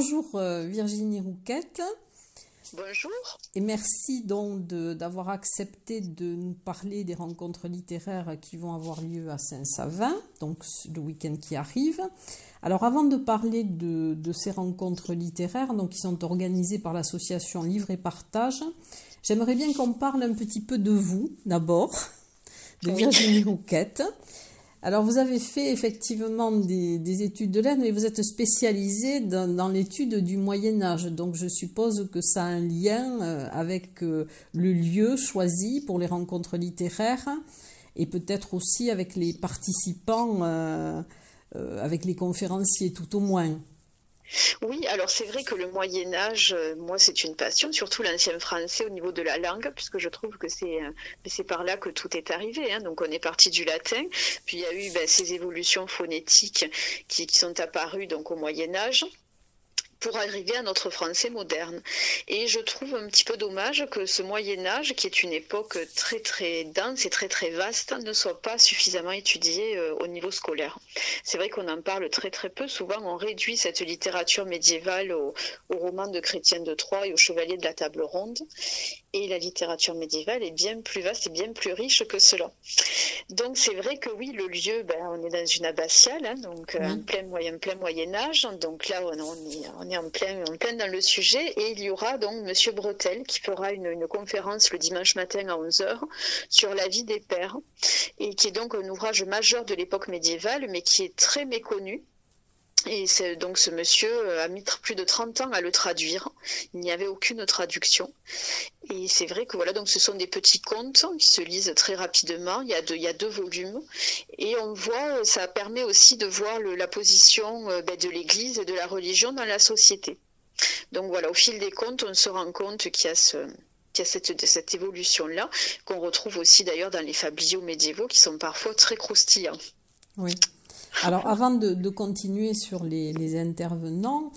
Bonjour euh, Virginie Rouquette. Bonjour. Et merci donc d'avoir accepté de nous parler des rencontres littéraires qui vont avoir lieu à Saint-Savin, donc le week-end qui arrive. Alors avant de parler de, ces rencontres littéraires, donc qui sont organisées par l'association Livre et Partage, j'aimerais bien qu'on parle un petit peu de vous d'abord, de Virginie Rouquette. Alors, vous avez fait effectivement des, études de lettres, mais vous êtes spécialisé dans, l'étude du Moyen Âge. Donc, je suppose que ça a un lien euh, avec euh, le lieu choisi pour les rencontres littéraires et peut-être aussi avec les participants, euh, avec les conférenciers, tout au moins. Oui, alors c'est vrai que le Moyen Âge, euh, moi, c'est une passion, surtout l'ancien français au niveau de la langue, puisque je trouve que c'est euh, c'est par là que tout est arrivé. Hein. Donc on est parti du latin, puis il y a eu ben, ces évolutions phonétiques qui, qui sont apparues donc au Moyen Âge pour arriver à notre français moderne. Et je trouve un petit peu dommage que ce Moyen Âge, qui est une époque très très dense et très très vaste, ne soit pas suffisamment étudié euh, au niveau scolaire. C'est vrai qu'on en parle très très peu. Souvent, on réduit cette littérature médiévale aux au romans de Chrétien de Troyes et aux chevaliers de la table ronde. Et la littérature médiévale est bien plus vaste et bien plus riche que cela. Donc c'est vrai que oui, le lieu, ben, on est dans une abbatiale, hein, donc euh, en plein moyen, plein Moyen Âge. Donc là, on, est, on est en plein, en plein dans le sujet. Et il y aura donc Monsieur Bretel qui fera une, une conférence le dimanche matin à 11h sur la vie des pères, et qui est donc un ouvrage majeur de l'époque médiévale, mais qui est très méconnu et donc ce monsieur euh, a mis plus de 30 ans à le traduire. Il n'y avait aucune traduction. Et c'est vrai que voilà, donc ce sont des petits contes qui se lisent très rapidement. Il y a deux, volumes. Et on voit, ça permet aussi de voir la position euh, ben, de l'Église et de la religion dans la société. Donc voilà, au fil des contes, on se rend compte qu'il y a ce, cette, cette évolution-là, qu'on retrouve aussi d'ailleurs dans les fabliaux médiévaux qui sont parfois très croustillants. Oui. Alors, avant de, continuer sur les, intervenants,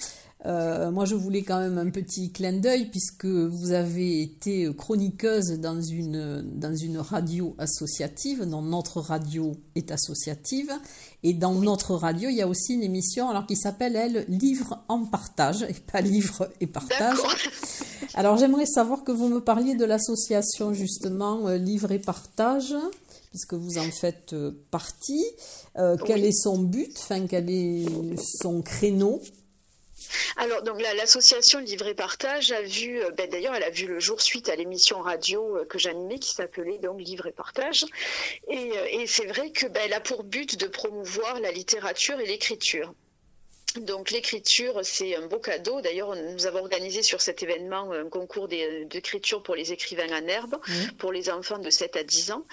euh, moi, je voulais quand même un petit clin d'œil puisque vous avez été chroniqueuse dans une, dans une radio associative, dont notre radio est associative. Et dans notre radio, il y a aussi une émission alors qui s'appelle, elle, Livre en partage, et pas Livre et partage. Alors, j'aimerais savoir que vous me parliez de l'association, justement, euh, Livre et partage puisque vous en faites euh, partie. Euh, quel est son but? Enfin, quel est son créneau? Alors, donc l'association Livre et Partage a vu, euh, ben, d'ailleurs, elle a vu le jour suite à l'émission radio que j'animais qui s'appelait donc Livre et Partage. Et, c'est vrai que ben, a pour but de promouvoir la littérature et l'écriture. Donc l'écriture, c'est un beau cadeau. D'ailleurs, nous avons organisé sur cet événement un concours d'écriture pour les écrivains en herbe, pour les enfants de 7 à 10 ans.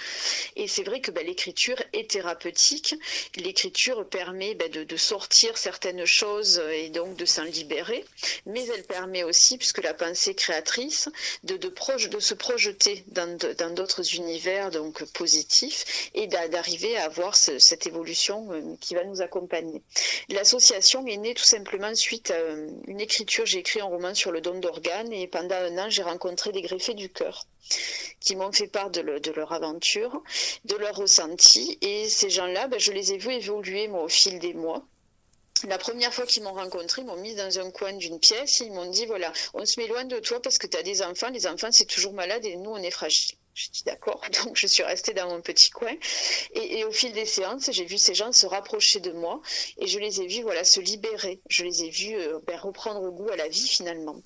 Et c'est vrai que ben, l'écriture est thérapeutique. L'écriture permet ben, de, sortir certaines choses et donc de s'en libérer. Mais elle permet aussi, puisque la pensée créatrice, de, de, de se projeter dans d'autres univers donc positifs et d'arriver à avoir cette évolution euh, qui va nous accompagner. L'association est tout simplement suite à une écriture. J'ai écrit un roman sur le don d'organes et pendant un an, j'ai rencontré des greffés du cœur qui m'ont fait part de, leur aventure, de leur ressenti. Et ces gens-là, ben, je les ai vus évoluer au fil des mois. La première fois qu'ils m'ont rencontré, ils m'ont mis dans un coin d'une pièce. Ils m'ont dit voilà, on se met loin de toi parce que tu as des enfants. Les enfants, c'est toujours malade et nous, on est fragiles. Je dis d'accord, donc je suis restée dans mon petit coin. Et, au fil des séances, j'ai vu ces gens se rapprocher de moi et je les ai vus voilà, se libérer. Je les ai vus euh, ben, reprendre goût à la vie finalement.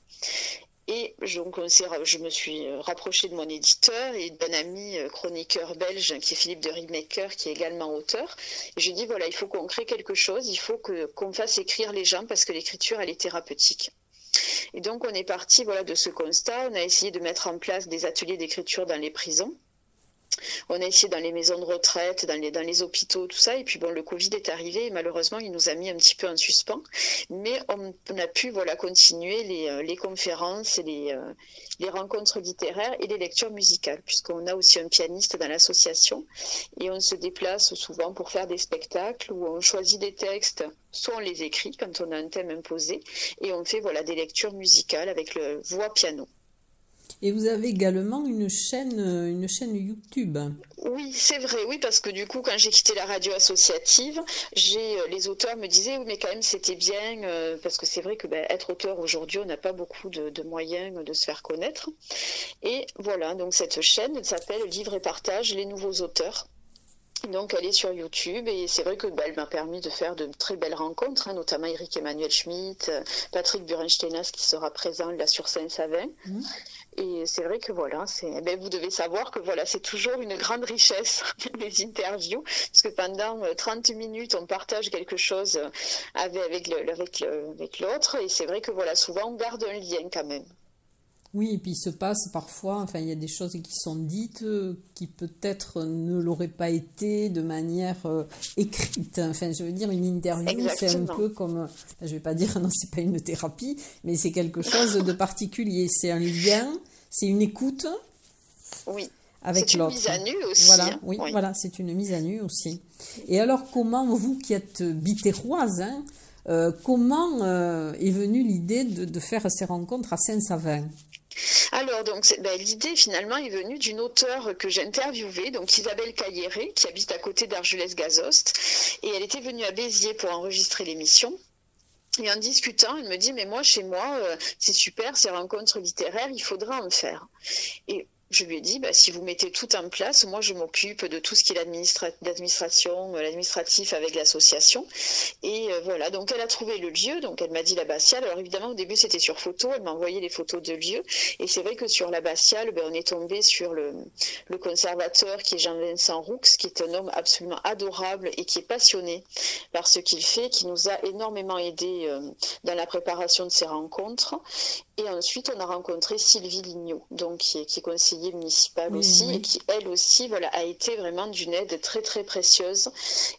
Et donc, je me suis rapprochée de mon éditeur et d'un ami chroniqueur belge qui est Philippe de Riemaker, qui est également auteur. Et je dit voilà, il faut qu'on crée quelque chose, il faut qu'on fasse écrire les gens parce que l'écriture, elle est thérapeutique. Et donc, on est parti voilà, de ce constat. On a essayé de mettre en place des ateliers d'écriture dans les prisons. On a essayé dans les maisons de retraite, dans les, hôpitaux, tout ça. Et puis bon, le Covid est arrivé et malheureusement, il nous a mis un petit peu en suspens. Mais on, a pu voilà, continuer les, euh, conférences et les, euh, les rencontres littéraires et les lectures musicales, puisqu'on a aussi un pianiste dans l'association. Et on se déplace souvent pour faire des spectacles où on choisit des textes, soit on les écrit quand on a un thème imposé, et on fait voilà, des lectures musicales avec le voix-piano. Et vous avez également une chaîne, une chaîne YouTube. Oui, c'est vrai, oui, parce que du coup, quand j'ai quitté la radio associative, euh, les auteurs me disaient, oui, mais quand même, c'était bien, euh, parce que c'est vrai que ben, être auteur aujourd'hui, on n'a pas beaucoup de, moyens de se faire connaître. Et voilà, donc cette chaîne s'appelle Livre et Partage, les nouveaux auteurs. Donc elle est sur YouTube et c'est vrai que bah, elle m'a permis de faire de très belles rencontres, hein, notamment Eric Emmanuel Schmitt, euh, Patrick Burensteinas qui sera présent là sur Saint-Savin. Mmh. Et c'est vrai que voilà, c'est, eh ben, vous devez savoir que voilà, c'est toujours une grande richesse les interviews, parce que pendant 30 euh, minutes, on partage quelque chose avec, avec, le, avec, avec l'autre, et c'est vrai que voilà, souvent on garde un lien quand même. Oui, et puis il se passe parfois, enfin il y a des choses qui sont dites euh, qui peut-être ne l'auraient pas été de manière euh, écrite. Enfin, je veux dire, une interview, c'est un peu comme, je vais pas dire non, c'est pas une thérapie, mais c'est quelque chose de particulier. C'est un lien, c'est une écoute. Oui. Avec l'autre. C'est une mise à nu aussi. Voilà, hein. oui, voilà, c'est une mise à nu aussi. Et alors, comment vous qui êtes bitéroise, hein, euh, comment est venue l'idée de, de, faire ces rencontres à Saint-Savin? Alors, donc, ben, l'idée finalement est venue d'une auteure que j'ai interviewée, donc Isabelle Cailléré, qui habite à côté d'Argelès-Gazost, et elle était venue à Béziers pour enregistrer l'émission. Et en discutant, elle me dit, mais moi, chez moi, euh, c'est super, ces rencontres littéraires, il faudra en faire. Et je lui ai dit, bah, si vous mettez tout en place, moi je m'occupe de tout ce qui est l'administration, euh, l'administratif avec l'association. Et euh, voilà, donc elle a trouvé le lieu, donc elle m'a dit l'abbatiale. Alors évidemment au début c'était sur photo, elle m'a envoyé les photos de lieu. Et c'est vrai que sur l'abbatiale, ben, on est tombé sur le, conservateur qui est Jean-Vincent Roux, qui est un homme absolument adorable et qui est passionné par ce qu'il fait, qui nous a énormément aidé euh, dans la préparation de ces rencontres. Et ensuite, on a rencontré Sylvie Lignot, donc qui est conseillère municipale aussi, et qui elle aussi, voilà, a été vraiment d'une aide très très précieuse.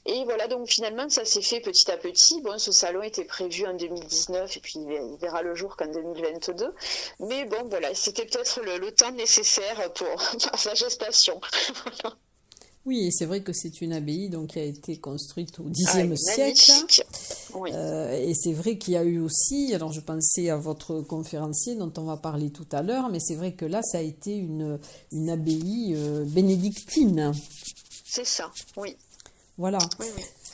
Et voilà, donc finalement, ça s'est fait petit à petit. Bon, ce salon était prévu en 2019, et puis il verra le jour qu'en 2022. Mais bon, voilà, c'était peut-être le, le, temps nécessaire pour, pour sa gestation. Oui, c'est vrai que c'est une abbaye donc, qui a été construite au Xe ah, siècle. Euh, et c'est vrai qu'il y a eu aussi, alors je pensais à votre conférencier dont on va parler tout à l'heure, mais c'est vrai que là, ça a été une, une abbaye euh, bénédictine. C'est ça, oui. Voilà.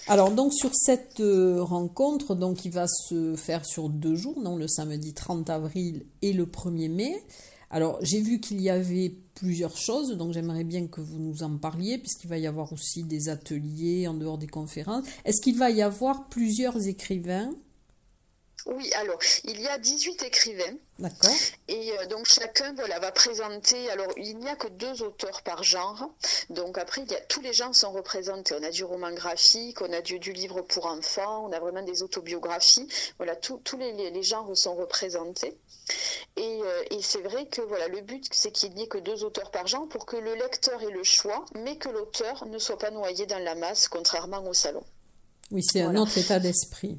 Alors donc sur cette euh, rencontre, donc qui va se faire sur deux jours, donc le samedi 30 avril et le 1er mai, alors, j'ai vu qu'il y avait plusieurs choses, donc j'aimerais bien que vous nous en parliez, puisqu'il va y avoir aussi des ateliers en dehors des conférences. Est-ce qu'il va y avoir plusieurs écrivains oui, alors il y a 18 écrivains. D'accord. Et euh, donc chacun voilà, va présenter. Alors il n'y a que deux auteurs par genre. Donc après, il y a, tous les genres sont représentés. On a du roman graphique, on a du, livre pour enfants, on a vraiment des autobiographies. Voilà, tous les, les, genres sont représentés. Et, euh, et c'est vrai que voilà, le but c'est qu'il n'y ait que deux auteurs par genre pour que le lecteur ait le choix, mais que l'auteur ne soit pas noyé dans la masse, contrairement au salon. Oui, c'est un autre état d'esprit.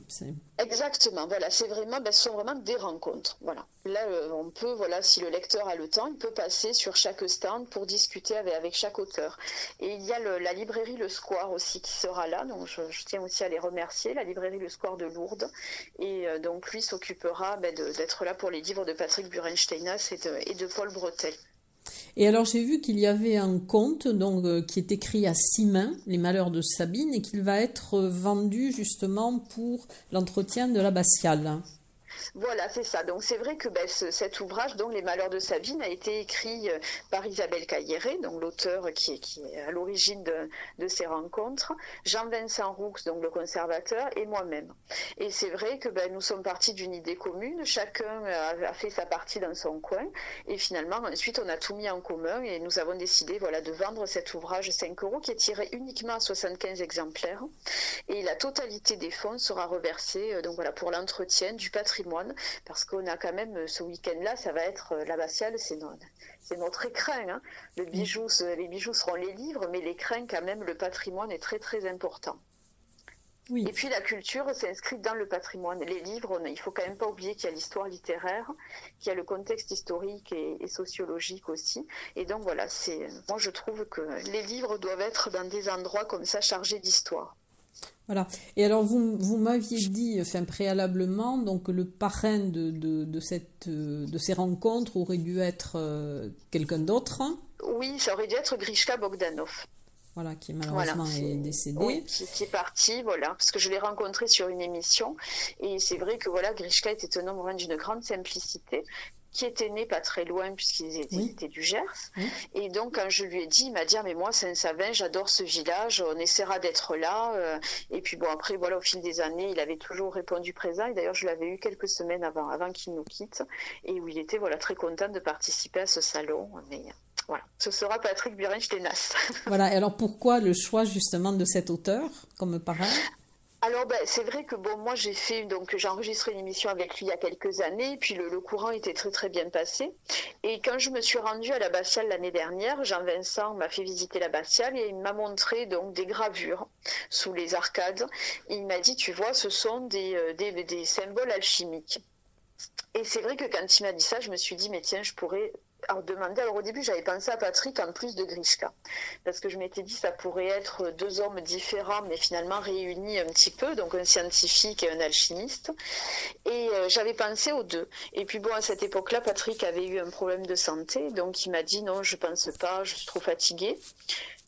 Exactement, voilà, c'est vraiment, ben, ce sont vraiment des rencontres. Voilà. Là, euh, on peut, voilà, si le lecteur a le temps, il peut passer sur chaque stand pour discuter avec, avec chaque auteur. Et il y a la librairie Le Square aussi qui sera là, donc je, tiens aussi à les remercier, la librairie Le Square de Lourdes. Et euh, donc lui s'occupera ben, d'être là pour les livres de Patrick Burensteinas et de, et de Paul Bretel. Et alors j'ai vu qu'il y avait un conte euh, qui est écrit à six mains, Les Malheurs de Sabine, et qu'il va être vendu justement pour l'entretien de l'abbatiale. Voilà, c'est ça. Donc c'est vrai que ben, cet ouvrage, dont Les Malheurs de Sabine, a été écrit euh, par Isabelle Cailleret, donc l'auteur qui, est à l'origine de, ces rencontres, Jean-Vincent Roux, donc le conservateur, et moi-même. Et c'est vrai que ben, nous sommes partis d'une idée commune, chacun a, fait sa partie dans son coin, et finalement ensuite on a tout mis en commun et nous avons décidé voilà, de vendre cet ouvrage 5 euros qui est tiré uniquement à 75 exemplaires, et la totalité des fonds sera reversée euh, donc voilà, pour l'entretien du patrimoine, parce qu'on a quand même ce week-end-là, ça va être euh, l'abbatiale, c'est notre écrin. Hein. Le bijou, les bijoux seront les livres, mais l'écrin, quand même, le patrimoine est très très important. Oui. Et puis la culture s'inscrit dans le patrimoine. Les livres, il faut quand même pas oublier qu'il y a l'histoire littéraire, qu'il y a le contexte historique et, sociologique aussi. Et donc voilà, c'est moi je trouve que les livres doivent être dans des endroits comme ça chargés d'histoire. Voilà. Et alors, vous, vous m'aviez dit, enfin, préalablement, donc le parrain de, de, cette, de ces rencontres aurait dû être euh, quelqu'un d'autre. Oui, ça aurait dû être Grishka Bogdanov. Voilà, qui malheureusement est, décédé. Oui, qui, est parti, voilà, parce que je l'ai rencontré sur une émission. Et c'est vrai que voilà, Grishka était un homme d'une grande simplicité qui était né pas très loin puisqu'ils étaient, du Gers. Et donc quand je lui ai dit, il m'a dit ah, mais moi Saint-Savin, j'adore ce village, on essaiera d'être là. Euh. Et puis bon après voilà au fil des années, il avait toujours répondu présent. Et d'ailleurs je l'avais eu quelques semaines avant, avant qu'il nous quitte, et où il était voilà très content de participer à ce salon. Mais voilà, ce sera Patrick Burenstenas. voilà. Et alors pourquoi le choix justement de cet auteur comme parrain? Alors ben, c'est vrai que bon moi j'ai fait donc j'ai enregistré une émission avec lui il y a quelques années puis le, courant était très très bien passé. Et quand je me suis rendue à la l'abbatiale l'année dernière Jean-Vincent m'a fait visiter la l'abbatiale et il m'a montré donc des gravures sous les arcades. Il m'a dit tu vois ce sont des, euh, des, des symboles alchimiques. Et c'est vrai que quand il m'a dit ça je me suis dit mais tiens je pourrais alors demander. Alors au début, j'avais pensé à Patrick en plus de Grishka, parce que je m'étais dit ça pourrait être deux hommes différents, mais finalement réunis un petit peu, donc un scientifique et un alchimiste. Et euh, j'avais pensé aux deux. Et puis bon, à cette époque-là, Patrick avait eu un problème de santé, donc il m'a dit non, je pense pas, je suis trop fatiguée.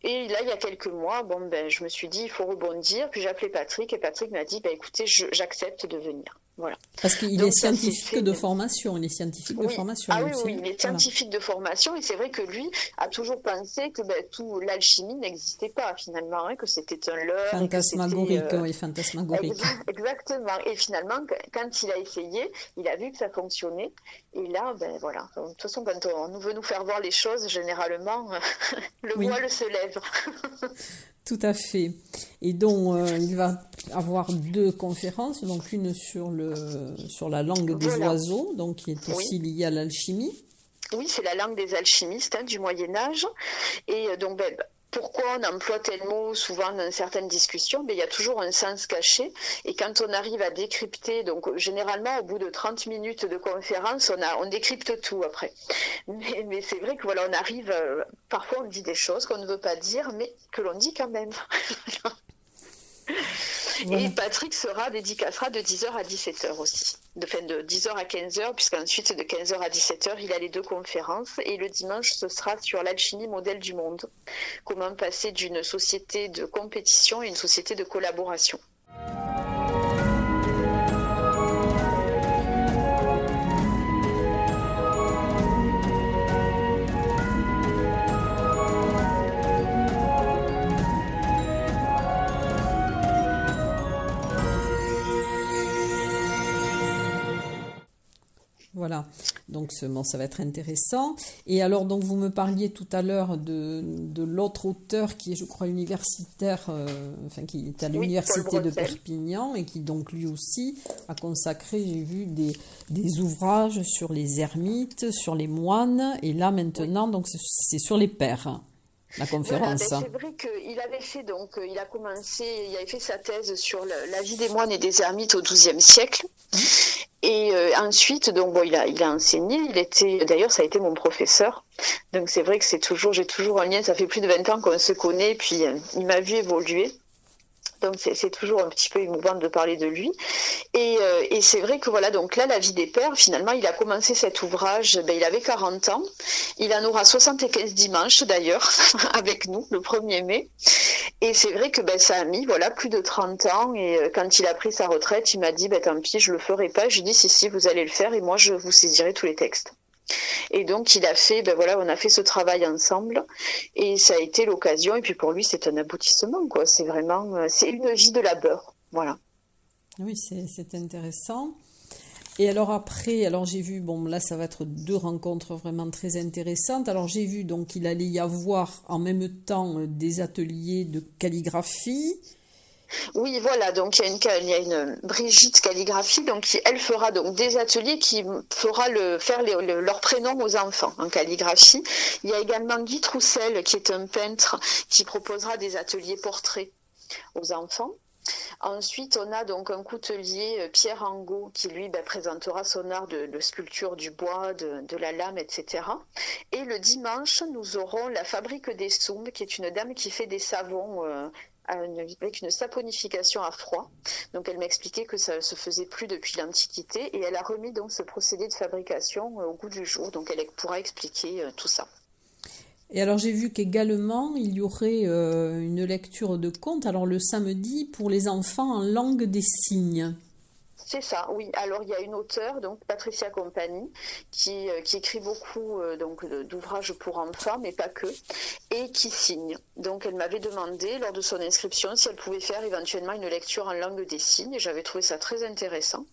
Et là, il y a quelques mois, bon, ben, je me suis dit, il faut rebondir. Puis j'ai appelé Patrick et Patrick m'a dit, ben, écoutez, j'accepte de venir. Voilà. Parce qu'il est scientifique de formation, il est scientifique de formation. Ah oui, oui, il est scientifique de formation et c'est vrai que lui a toujours pensé que ben, tout l'alchimie n'existait pas finalement, hein, que c'était un leurre. Fantasmagorique, euh, oui, fantasmagorique. Exactement. Et finalement, quand il a essayé, il a vu que ça fonctionnait. Et là, ben voilà. De toute façon, quand on veut nous faire voir les choses, généralement, le voile se lève. Tout à fait. Et donc, euh, il va avoir deux conférences, donc une sur, le, sur la langue des oiseaux, donc qui est aussi liée à l'alchimie. Oui, c'est la langue des alchimistes hein, du Moyen Âge. Et euh, donc, ben, pourquoi on emploie tel mot souvent dans certaines discussions, mais il y a toujours un sens caché. Et quand on arrive à décrypter, donc généralement au bout de 30 minutes de conférence, on, a, on décrypte tout après. Mais, c'est vrai que voilà, on arrive, euh, parfois on dit des choses qu'on ne veut pas dire, mais que l'on dit quand même. Et Patrick sera dédicacera de 10h à 17h aussi. De, fin, de 10h à 15h, puisqu'ensuite de 15h à 17h, il a les deux conférences. Et le dimanche, ce sera sur l'alchimie modèle du monde. Comment passer d'une société de compétition à une société de collaboration. Donc bon, ça va être intéressant. Et alors, donc vous me parliez tout à l'heure de, de l'autre auteur qui est, je crois, universitaire, euh, enfin qui est à l'université de Perpignan et qui donc lui aussi a consacré, j'ai vu, des, des ouvrages sur les ermites, sur les moines, et là maintenant, donc c'est sur les pères la conférence. Ben, c'est vrai qu'il avait fait donc, euh, il a commencé, il avait fait sa thèse sur la vie des moines et des ermites au XIIe siècle. Et euh, ensuite, donc bon, il a, il a enseigné. Il était, d'ailleurs, ça a été mon professeur. Donc c'est vrai que c'est toujours, j'ai toujours un lien. Ça fait plus de 20 ans qu'on se connaît. Puis euh, il m'a vu évoluer. Donc c'est toujours un petit peu émouvant de parler de lui. Et, euh, et c'est vrai que voilà, donc là, La vie des pères, finalement, il a commencé cet ouvrage, ben, il avait 40 ans. Il en aura 75 dimanches d'ailleurs, avec nous, le 1er mai. Et c'est vrai que ben, ça a mis voilà, plus de 30 ans. Et euh, quand il a pris sa retraite, il m'a dit, ben, tant pis, je le ferai pas. J'ai dit, si, si, vous allez le faire et moi, je vous saisirai tous les textes. Et donc il a fait, ben voilà, on a fait ce travail ensemble et ça a été l'occasion. Et puis pour lui, c'est un aboutissement, quoi. C'est vraiment, euh, c'est une vie de labeur, voilà. Oui, c'est intéressant. Et alors après, alors j'ai vu, bon là ça va être deux rencontres vraiment très intéressantes. Alors j'ai vu donc qu'il allait y avoir en même temps euh, des ateliers de calligraphie, oui, voilà, donc il y a une, Brigitte calligraphie, donc elle fera donc des ateliers qui fera faire leur prénom aux enfants en calligraphie. Il y a également Guy Troussel, qui est un peintre, qui proposera des ateliers portraits aux enfants. Ensuite, on a donc un coutelier, euh, Pierre Angot, qui lui ben, présentera son art de, sculpture du bois, de, la lame, etc. Et le dimanche, nous aurons la Fabrique des Sombes, qui est une dame qui fait des savons euh, avec une saponification à froid. Donc elle m'expliquait que ça se faisait plus depuis l'Antiquité et elle a remis donc ce procédé de fabrication euh, au goût du jour. Donc elle pourra expliquer euh, tout ça. Et alors j'ai vu qu'également il y aurait euh, une lecture de contes, alors le samedi pour les enfants en langue des signes. Ça, oui. Alors il y a une auteure, donc Patricia Compagnie, qui, euh, qui écrit beaucoup euh, d'ouvrages pour enfants, mais pas que, et qui signe. Donc elle m'avait demandé lors de son inscription si elle pouvait faire éventuellement une lecture en langue des signes. J'avais trouvé ça très intéressant.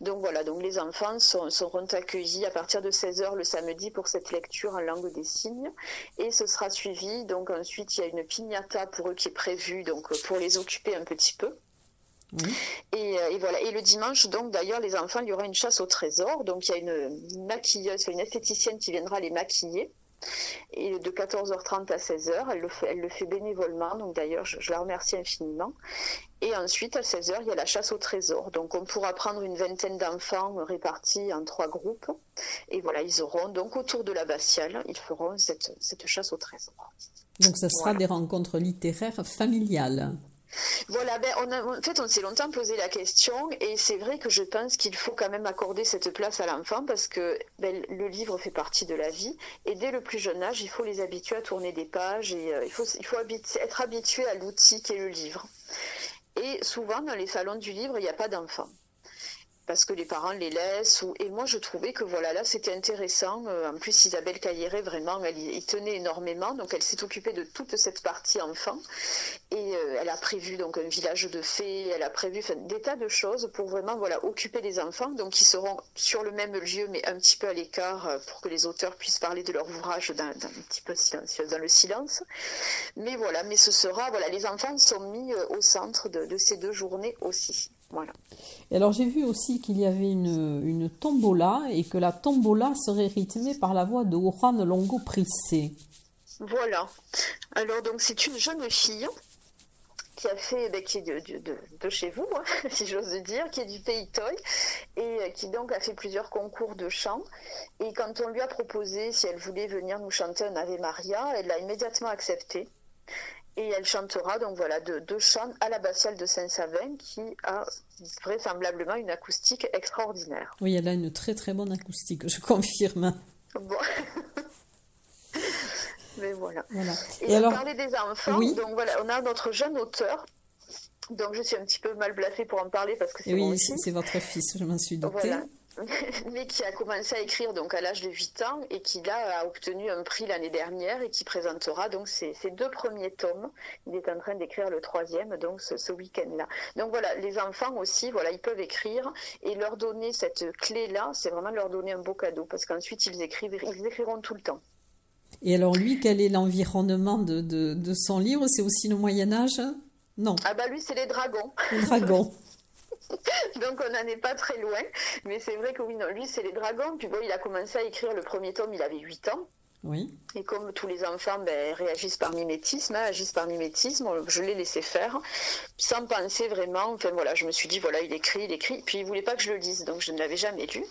Donc voilà, donc les enfants seront accueillis à partir de 16h le samedi pour cette lecture en langue des signes. Et ce sera suivi, donc ensuite il y a une pignata pour eux qui est prévue, donc pour les occuper un petit peu. Euh, et, voilà. Et le dimanche, donc d'ailleurs, les enfants, il y aura une chasse au trésor. Donc il y a une maquilleuse, une esthéticienne qui viendra les maquiller. Et de 14h30 à 16h, elle le fait, elle le fait bénévolement. Donc d'ailleurs, je, la remercie infiniment. Et ensuite, à 16h, il y a la chasse au trésor. Donc on pourra prendre une vingtaine d'enfants répartis en trois groupes. Et voilà, ils auront donc autour de l'abbatiale, ils feront cette, chasse au trésor. Donc ce sera des rencontres littéraires familiales. Voilà, ben on en fait, on s'est longtemps posé la question et c'est vrai que je pense qu'il faut quand même accorder cette place à l'enfant parce que ben, le livre fait partie de la vie et dès le plus jeune âge, il faut les habituer à tourner des pages et euh, il faut, être habitué à l'outil qui est le livre. Et souvent, dans les salons du livre, il n'y a pas d'enfants parce que les parents les laissent. Et moi, je trouvais que voilà, là, c'était intéressant. Euh, en plus, Isabelle Cailleret, vraiment, elle y tenait énormément. Donc, elle s'est occupée de toute cette partie enfant. Et euh, elle a prévu donc un village de fées. Elle a prévu des tas de choses pour vraiment voilà occuper les enfants. Donc, ils seront sur le même lieu, mais un petit peu à l'écart, euh, pour que les auteurs puissent parler de leur ouvrage d'un petit peu dans le silence. Mais voilà, mais ce sera voilà, les enfants sont mis au centre de ces deux journées aussi. Voilà. Et alors j'ai vu aussi qu'il y avait une, une, tombola et que la tombola serait rythmée par la voix de Juan Longo Prissé. Voilà. Alors donc c'est une jeune fille qui a fait, ben, qui est de, de, chez vous, hein, si j'ose dire, qui est du pays Toy, et euh, qui donc a fait plusieurs concours de chant. Et quand on lui a proposé si elle voulait venir nous chanter un Ave Maria, elle l'a immédiatement accepté et elle chantera donc voilà de deux chants à l'abbatiale de Saint-Savin qui a vraisemblablement une acoustique extraordinaire. Oui, elle a une très très bonne acoustique, je confirme. Bon. Mais voilà. Et, alors, parler des enfants, donc voilà, on a notre jeune auteur. Donc je suis un petit peu mal bluffée pour en parler parce que c'est Oui, c'est votre fils, je m'en suis doutée. mais qui a commencé à écrire donc à l'âge de 8 ans et qui là a obtenu un prix l'année dernière et qui présentera donc ses, deux premiers tomes. Il est en train d'écrire le troisième donc ce, week-end-là. Donc voilà, les enfants aussi, voilà, ils peuvent écrire et leur donner cette clé-là, c'est vraiment leur donner un beau cadeau parce qu'ensuite ils écrivent, ils écriront tout le temps. Et alors lui, quel est l'environnement de, de, de son livre? C'est aussi le Moyen Âge? Non. Ah bah lui, c'est les dragons. Les dragons. Donc on n'en est pas très loin. Mais c'est vrai que oui, non, lui, c'est les dragons. Puis bon, il a commencé à écrire le premier tome, il avait 8 ans. Et comme tous les enfants ben, réagissent par mimétisme, hein, par mimétisme, je l'ai laissé faire, sans penser vraiment. Enfin voilà, je me suis dit, voilà, il écrit, il écrit. Puis il voulait pas que je le lise, donc je ne l'avais jamais lu.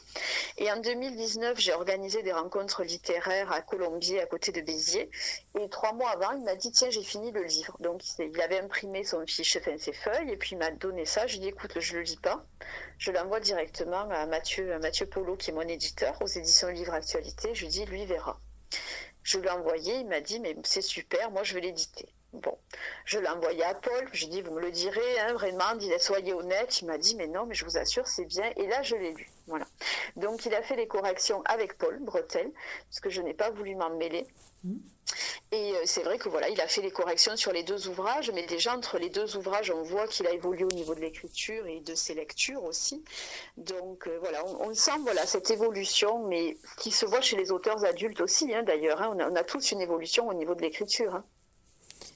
Et en 2019, j'ai organisé des rencontres littéraires à Colombier, à côté de Béziers. Et trois mois avant, il m'a dit, tiens, j'ai fini le livre. Donc il avait imprimé son fiche, enfin ses feuilles, et puis il m'a donné ça. Je lui ai dit, écoute, je le lis pas. Je l'envoie directement à Mathieu, à Mathieu Polo, qui est mon éditeur, aux éditions Livre Actualité. Je lui dis, lui verra. Je l'ai envoyé, il m'a dit, mais c'est super, moi je vais l'éditer. Bon, je l'ai envoyé à Paul, je dit, vous me le direz, hein, vraiment, dit, soyez honnête. Il m'a dit, mais non, mais je vous assure, c'est bien. Et là, je l'ai lu. Voilà. Donc, il a fait les corrections avec Paul Bretel, parce que je n'ai pas voulu m'en mêler. Mmh. Et euh, c'est vrai que voilà, il a fait les corrections sur les deux ouvrages, mais déjà entre les deux ouvrages, on voit qu'il a évolué au niveau de l'écriture et de ses lectures aussi. Donc euh, voilà, on, sent voilà cette évolution, mais qui se voit chez les auteurs adultes aussi, hein, d'ailleurs. Hein. on, a, tous une évolution au niveau de l'écriture. Hein.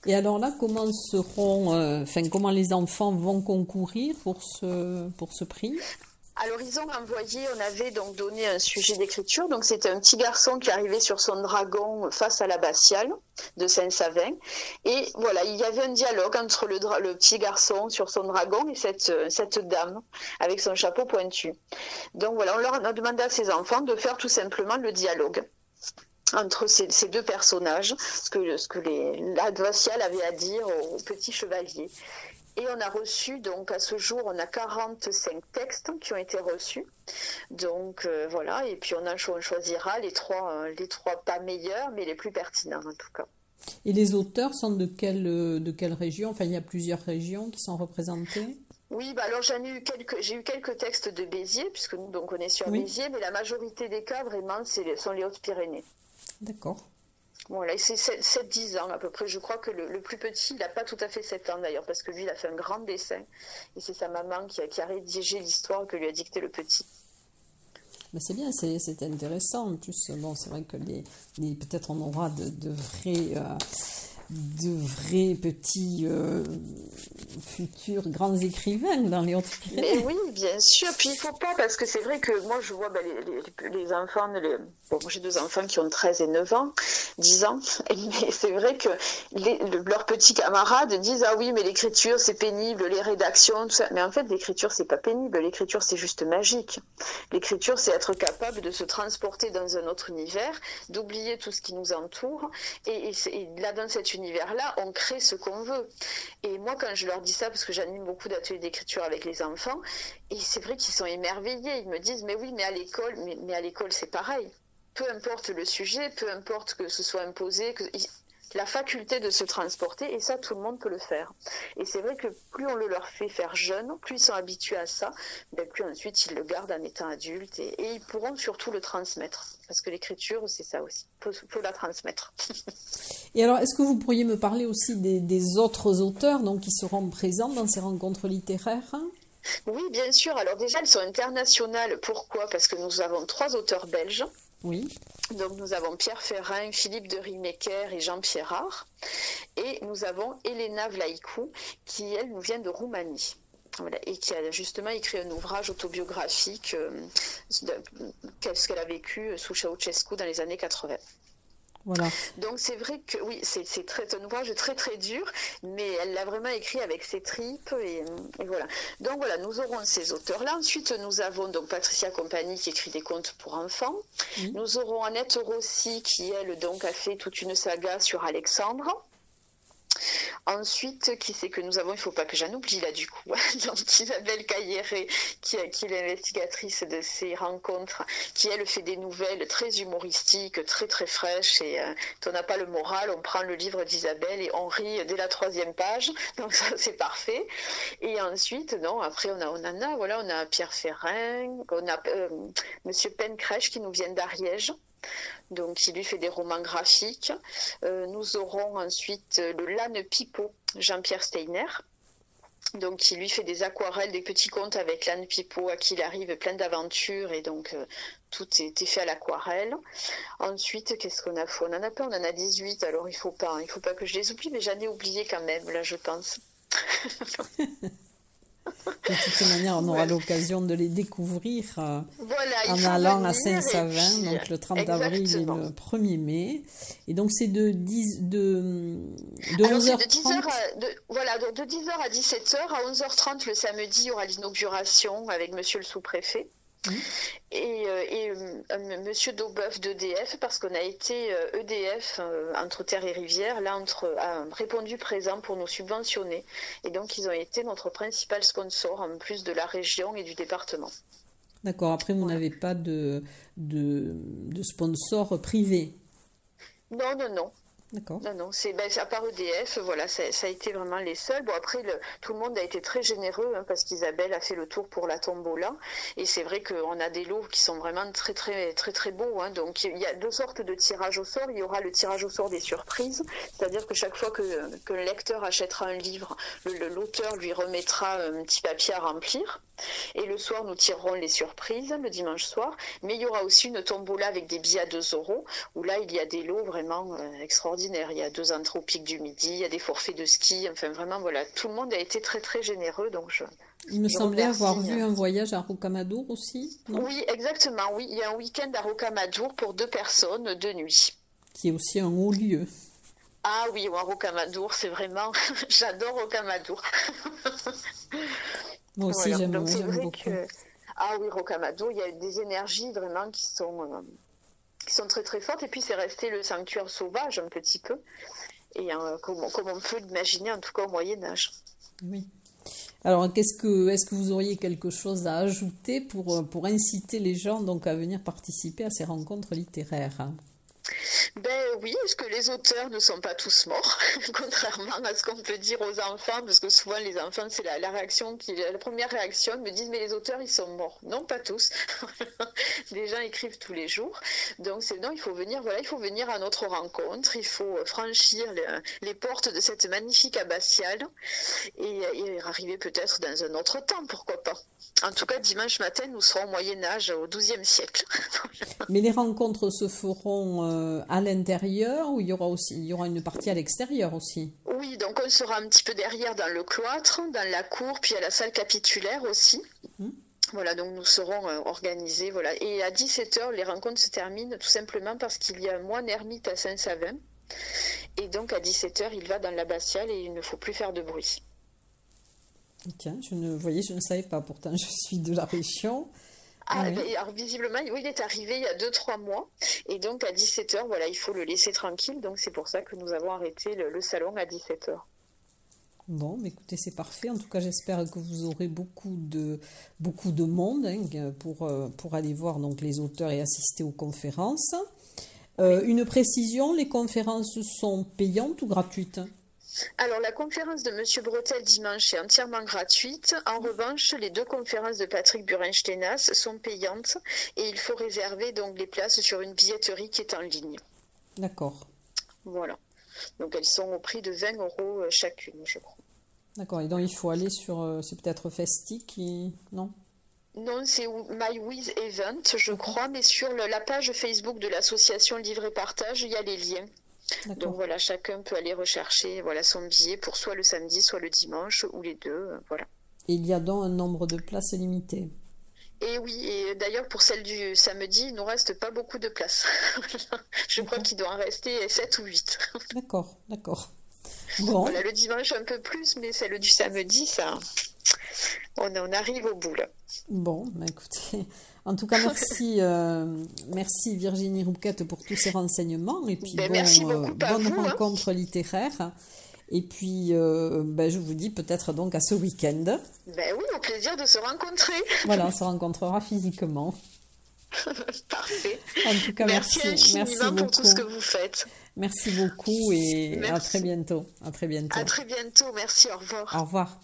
Et alors là, comment seront, euh, enfin, comment les enfants vont concourir pour ce pour ce prix? Alors ils ont envoyé, on avait donc donné un sujet d'écriture, donc c'était un petit garçon qui arrivait sur son dragon face à l'abbatiale de Saint-Savin, et voilà, il y avait un dialogue entre le, le, petit garçon sur son dragon et cette, cette dame avec son chapeau pointu. Donc voilà, on leur a demandé à ses enfants de faire tout simplement le dialogue entre ces, deux personnages, ce que, ce que avait à dire au petit chevalier. Et on a reçu, donc à ce jour, on a 45 textes qui ont été reçus. Donc euh, voilà, et puis on, a, on choisira les trois, euh, les trois pas meilleurs, mais les plus pertinents en tout cas. Et les auteurs sont de quelle, de quelle région? Enfin, il y a plusieurs régions qui sont représentées oui, bah alors j'en ai eu quelques, j'ai eu quelques textes de Béziers, puisque nous donc on est sur Béziers, mais la majorité des cas vraiment sont les Hautes-Pyrénées. D'accord. Voilà, c'est 7-10 ans à peu près. Je crois que le, plus petit, il n'a pas tout à fait 7 ans d'ailleurs, parce que lui, il a fait un grand dessin. Et c'est sa maman qui a, qui a rédigé l'histoire que lui a dicté le petit. Mais c'est bien, c'est intéressant. En plus, bon, c'est vrai que les, peut-être on aura de, de vrais. Euh, de vrais petits euh, futurs grands écrivains dans les Hautes-Pyrénées. oui, bien sûr. Puis il faut pas, parce que c'est vrai que moi je vois bah, les, les, enfants, les... bon, j'ai deux enfants qui ont 13 et 9 ans, 10 ans, mais c'est vrai que leurs petits camarades disent Ah oui, mais l'écriture c'est pénible, les rédactions, tout ça. Mais en fait, l'écriture c'est pas pénible, l'écriture c'est juste magique. L'écriture c'est être capable de se transporter dans un autre univers, d'oublier tout ce qui nous entoure. Et, et là, dans cet univers-là, on crée ce qu'on veut. Et moi, quand je leur dis ça, parce que j'anime beaucoup d'ateliers d'écriture avec les enfants, et c'est vrai qu'ils sont émerveillés. Ils me disent, mais oui, mais à l'école, mais, à l'école, c'est pareil. Peu importe le sujet, peu importe que ce soit imposé, la faculté de se transporter, et ça, tout le monde peut le faire. Et c'est vrai que plus on le leur fait faire jeune, plus ils sont habitués à ça, ben, plus ensuite ils le gardent en étant adultes, et, ils pourront surtout le transmettre. Parce que l'écriture, c'est ça aussi, il faut, la transmettre. et alors, est-ce que vous pourriez me parler aussi des, autres auteurs donc, qui seront présents dans ces rencontres littéraires? Oui, bien sûr. Alors déjà, elles sont internationales. Pourquoi? Parce que nous avons trois auteurs belges. Oui. Donc nous avons Pierre Ferrin, Philippe de Rimecker et Jean-Pierre Art. Et nous avons Elena Vlaicu, qui elle nous vient de Roumanie. et qui a justement écrit un ouvrage autobiographique, euh, ce qu'elle a vécu sous Ceausescu dans les années 80. Donc c'est vrai que oui, c'est très un ouvrage très très dur, mais elle l'a vraiment écrit avec ses tripes et, voilà. Donc voilà, nous aurons ces auteurs-là. Ensuite, nous avons donc Patricia Compagnie qui écrit des contes pour enfants. Nous aurons Annette Rossi qui elle donc a fait toute une saga sur Alexandre. Ensuite, qui c'est que nous avons Il ne faut pas que j'en oublie là du coup. Donc Isabelle Cailleret, qui, est l'investigatrice de ces rencontres, qui elle fait des nouvelles très humoristiques, très très fraîches. Et euh, on n'a pas le moral, on prend le livre d'Isabelle et on rit dès la troisième page. Donc ça c'est parfait. Et ensuite, non, après on a on en a, voilà, on a Pierre Ferrin, on a euh, Monsieur Pencrèche qui nous vient d'Ariège donc il lui fait des romans graphiques. Euh, nous aurons ensuite le Lane Pipo, Jean-Pierre Steiner. Donc il lui fait des aquarelles, des petits contes avec Lane Pipo, à qui il arrive plein d'aventures et donc euh, tout est fait à l'aquarelle. Ensuite, qu'est-ce qu'on a fait? On en a pas, on en a 18, alors il faut il faut pas que je les oublie, mais j'en ai oublié quand même, là je pense. De toute manière, on aura l'occasion de les découvrir euh, en allant à Saint-Savin, donc le 30 avril et le 1er mai. Et donc c'est de, 10, de, de 11h30 Voilà, donc de 10h à 17h. À 11h30 le samedi, il y aura l'inauguration avec monsieur le sous-préfet. Et, euh, et euh, Monsieur Daubeuf d'EDF, parce qu'on a été EDF euh, e entre Terre et Rivière, là entre, a répondu présent pour nous subventionner. Et donc ils ont été notre principal sponsor, en plus de la région et du département. D'accord, après vous n'avez pas de, de, de sponsor privé? Non, non, non. Non, non, c'est ben, à part EDF, voilà, ça, a été vraiment les seuls. Bon, après, le, tout le monde a été très généreux hein, parce qu'Isabelle a fait le tour pour la tombola. Et c'est vrai qu'on a des lots qui sont vraiment très, très, très, très beaux. Hein. Donc, il y a deux sortes de tirages au sort. Il y aura le tirage au sort des surprises, c'est-à-dire que chaque fois que, que, le lecteur achètera un livre, l'auteur lui remettra un petit papier à remplir. Et le soir, nous tirerons les surprises, le dimanche soir. Mais il y aura aussi une tombola avec des billets à 2 euros, où là, il y a des lots vraiment euh, extraordinaires. Il y a deux anthropiques du midi, il y a des forfaits de ski. Enfin, vraiment, voilà, tout le monde a été très, très généreux. Donc, je, il me semblait avoir vu un voyage à Rocamadour aussi. oui, exactement. Oui, il y a un week-end à Rocamadour pour deux personnes, deux nuits. Qui est aussi un haut lieu. Ah oui, à Rocamadour, c'est vraiment. J'adore Rocamadour. Moi aussi, j'aime beaucoup. Ah oui, Rocamadour, il y a des énergies vraiment qui sont, euh, qui sont très très fortes. Et puis c'est resté le sanctuaire sauvage un petit peu. Et euh, comme, on peut l'imaginer, en tout cas au Moyen Âge. Oui. Alors, qu'est-ce que, est-ce que vous auriez quelque chose à ajouter pour, euh, pour inciter les gens donc à venir participer à ces rencontres littéraires? Ben oui, est-ce que les auteurs ne sont pas tous morts, contrairement à ce qu'on peut dire aux enfants, parce que souvent les enfants, c'est la, qui, première réaction, me disent mais les auteurs ils sont morts. Non, pas tous. les gens écrivent tous les jours, donc c'est non, il faut venir, voilà, il faut venir à notre rencontre, il faut franchir les, portes de cette magnifique abbatiale et, et arriver peut-être dans un autre temps, pourquoi pas. En tout cas, dimanche matin, nous serons au Moyen Âge, au XIIe siècle. Mais les rencontres se feront euh, à l'intérieur ou il y aura aussi il y aura une partie à l'extérieur aussi? Oui, donc on sera un petit peu derrière dans le cloître, dans la cour, puis à la salle capitulaire aussi. Hum. Voilà, donc nous serons euh, organisés. Voilà. Et à 17h, les rencontres se terminent tout simplement parce qu'il y a un moine ermite à Saint-Savin. Et donc à 17h, il va dans l'abbatiale et il ne faut plus faire de bruit. Tiens, je ne voyais, je ne savais pas. Pourtant, je suis de la région. Ah, alors visiblement, oui, il est arrivé il y a 2-3 mois. Et donc à 17h, voilà, il faut le laisser tranquille. Donc c'est pour ça que nous avons arrêté le, salon à 17h. Bon, écoutez, c'est parfait. En tout cas, j'espère que vous aurez beaucoup de, beaucoup de monde hein, pour, euh, pour aller voir donc, les auteurs et assister aux conférences. Euh, une précision, les conférences sont payantes ou gratuites? Alors, la conférence de M. Bretel dimanche est entièrement gratuite. En revanche, les deux conférences de Patrick Burenstenas sont payantes et il faut réserver donc les places sur une billetterie qui est en ligne. D'accord. Voilà. Donc, elles sont au prix de 20 euros euh, chacune, je crois. D'accord. Et donc, il faut aller sur. Euh, c'est peut-être Festi qui. Non? Non, c'est My Event, je crois, mais sur la page Facebook de l'association Livre et Partage, il y a les liens. Donc voilà, chacun peut aller rechercher voilà son billet pour soit le samedi, soit le dimanche, ou les deux. Euh, voilà. il y a donc un nombre de places limité. Et oui, et d'ailleurs pour celle du samedi, il nous reste pas beaucoup de places. Je crois qu'il doit en rester 7 ou 8. d'accord, d'accord. Bon. Voilà, le dimanche un peu plus, mais celle du samedi, ça, on, on arrive au bout là. Bon, bah écoutez, en tout cas, merci, euh, merci Virginie Rouquette pour tous ces renseignements et puis ben, euh, bonne hein. rencontre littéraire. Et puis, euh, ben, je vous dis peut-être donc à ce week-end. Ben oui, au plaisir de se rencontrer. Voilà, on se rencontrera physiquement. Parfait. En tout cas, merci. Merci, merci beaucoup. pour tout ce que vous faites. Merci beaucoup et à très bientôt. À très bientôt. À très bientôt. Merci. Au revoir. Au revoir.